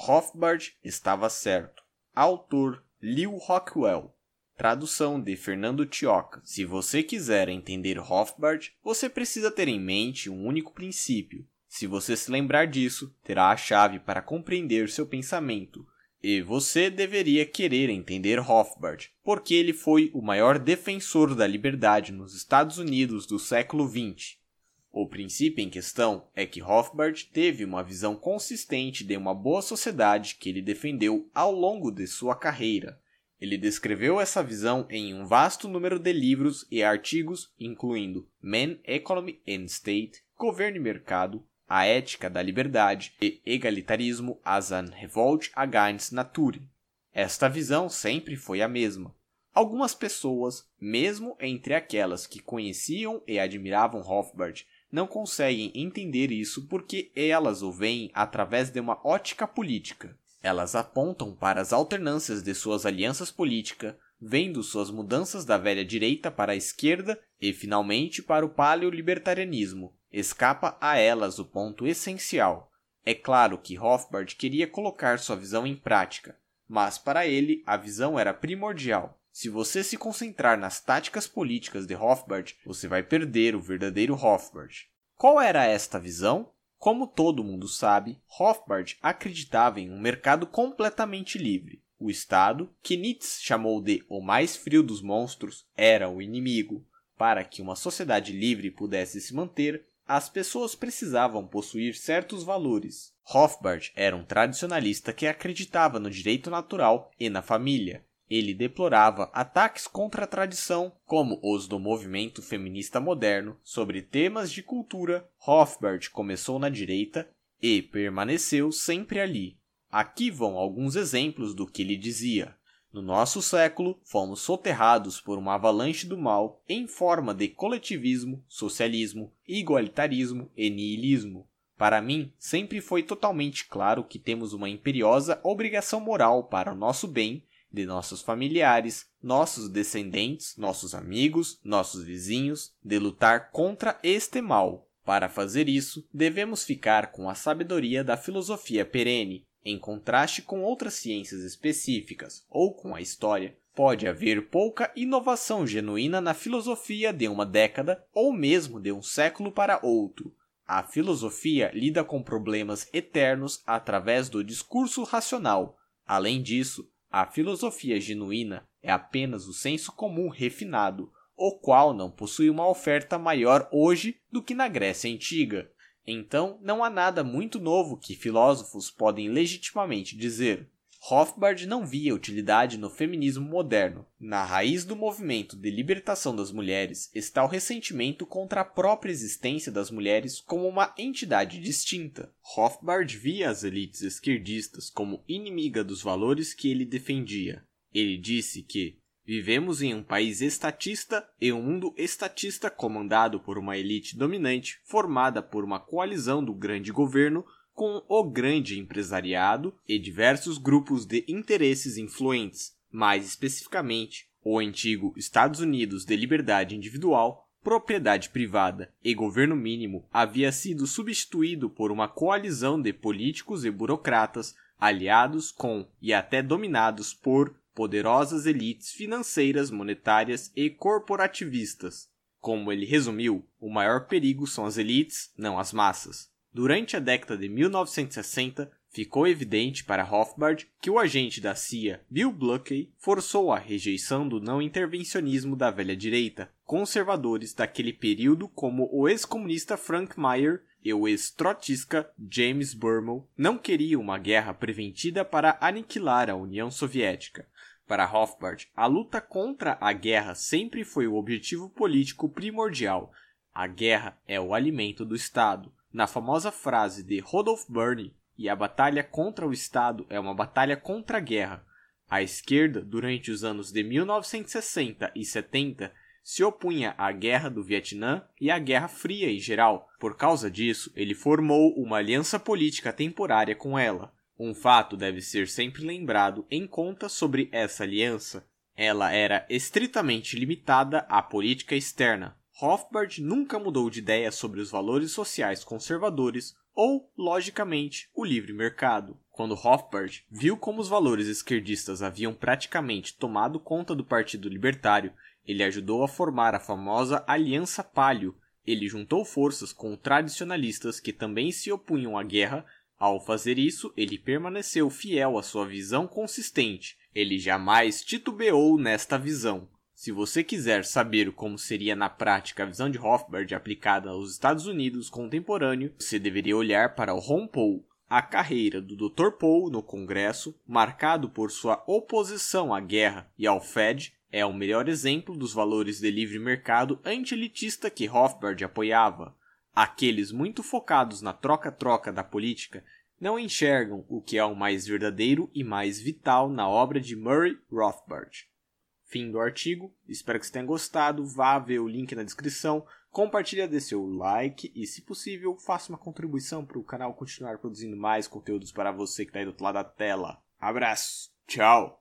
Rothbard estava certo. Autor Lew Rockwell. Tradução de Fernando Tioca. Se você quiser entender Rothbard, você precisa ter em mente um único princípio. Se você se lembrar disso, terá a chave para compreender seu pensamento. E você deveria querer entender Rothbard, porque ele foi o maior defensor da liberdade nos Estados Unidos do século XX. O princípio em questão é que Rothbard teve uma visão consistente de uma boa sociedade que ele defendeu ao longo de sua carreira. Ele descreveu essa visão em um vasto número de livros e artigos, incluindo Man, Economy and State, Governo e Mercado, A Ética da Liberdade e Egalitarismo as an Revolt against Nature. Esta visão sempre foi a mesma. Algumas pessoas, mesmo entre aquelas que conheciam e admiravam Rothbard, não conseguem entender isso porque elas o veem através de uma ótica política. Elas apontam para as alternâncias de suas alianças políticas, vendo suas mudanças da velha direita para a esquerda e finalmente para o paleolibertarianismo. Escapa a elas o ponto essencial. É claro que Rothbard queria colocar sua visão em prática, mas para ele a visão era primordial. Se você se concentrar nas táticas políticas de Rothbard, você vai perder o verdadeiro Rothbard. Qual era esta visão? Como todo mundo sabe, Rothbard acreditava em um mercado completamente livre. O Estado, que Nietzsche chamou de o mais frio dos monstros, era o inimigo. Para que uma sociedade livre pudesse se manter, as pessoas precisavam possuir certos valores. Rothbard era um tradicionalista que acreditava no direito natural e na família. Ele deplorava ataques contra a tradição, como os do movimento feminista moderno, sobre temas de cultura. Rothbard começou na direita e permaneceu sempre ali. Aqui vão alguns exemplos do que ele dizia. No nosso século, fomos soterrados por uma avalanche do mal em forma de coletivismo, socialismo, igualitarismo e niilismo. Para mim, sempre foi totalmente claro que temos uma imperiosa obrigação moral para o nosso bem de nossos familiares, nossos descendentes, nossos amigos, nossos vizinhos, de lutar contra este mal. Para fazer isso, devemos ficar com a sabedoria da filosofia perene, em contraste com outras ciências específicas ou com a história. Pode haver pouca inovação genuína na filosofia de uma década ou mesmo de um século para outro. A filosofia lida com problemas eternos através do discurso racional. Além disso, a filosofia genuína é apenas o senso comum refinado, o qual não possui uma oferta maior hoje do que na Grécia Antiga. Então, não há nada muito novo que filósofos podem legitimamente dizer. Rothbard não via utilidade no feminismo moderno. Na raiz do movimento de libertação das mulheres está o ressentimento contra a própria existência das mulheres como uma entidade distinta. Rothbard via as elites esquerdistas como inimiga dos valores que ele defendia. Ele disse que Vivemos em um país estatista e um mundo estatista comandado por uma elite dominante formada por uma coalizão do grande governo com o grande empresariado e diversos grupos de interesses influentes, mais especificamente o antigo Estados Unidos de liberdade individual, propriedade privada e governo mínimo havia sido substituído por uma coalizão de políticos e burocratas aliados com e até dominados por poderosas elites financeiras, monetárias e corporativistas. Como ele resumiu, o maior perigo são as elites, não as massas. Durante a década de 1960, ficou evidente para Rothbard que o agente da CIA, Bill Bluckey, forçou a rejeição do não intervencionismo da velha direita. Conservadores daquele período, como o ex-comunista Frank Meyer e o ex-trotskista James Burmel, não queriam uma guerra preventiva para aniquilar a União Soviética. Para Rothbard, a luta contra a guerra sempre foi o objetivo político primordial. A guerra é o alimento do Estado na famosa frase de Rodolph Burney, e a batalha contra o Estado é uma batalha contra a guerra. A esquerda, durante os anos de 1960 e 70, se opunha à Guerra do Vietnã e à Guerra Fria em geral. Por causa disso, ele formou uma aliança política temporária com ela. Um fato deve ser sempre lembrado em conta sobre essa aliança. Ela era estritamente limitada à política externa, Rothbard nunca mudou de ideia sobre os valores sociais conservadores ou, logicamente, o livre mercado. Quando Rothbard viu como os valores esquerdistas haviam praticamente tomado conta do Partido Libertário, ele ajudou a formar a famosa Aliança Palio. Ele juntou forças com tradicionalistas que também se opunham à guerra. Ao fazer isso, ele permaneceu fiel à sua visão consistente. Ele jamais titubeou nesta visão. Se você quiser saber como seria na prática a visão de Rothbard aplicada aos Estados Unidos contemporâneo, você deveria olhar para o Ron Paul, a carreira do Dr. Paul no Congresso, marcado por sua oposição à guerra e ao Fed, é o melhor exemplo dos valores de livre mercado anti-elitista que Rothbard apoiava. Aqueles muito focados na troca-troca da política não enxergam o que é o mais verdadeiro e mais vital na obra de Murray Rothbard. Fim do artigo. Espero que você tenha gostado. Vá ver o link na descrição. Compartilha, dê seu like e, se possível, faça uma contribuição para o canal continuar produzindo mais conteúdos para você que está aí do outro lado da tela. Abraço. Tchau.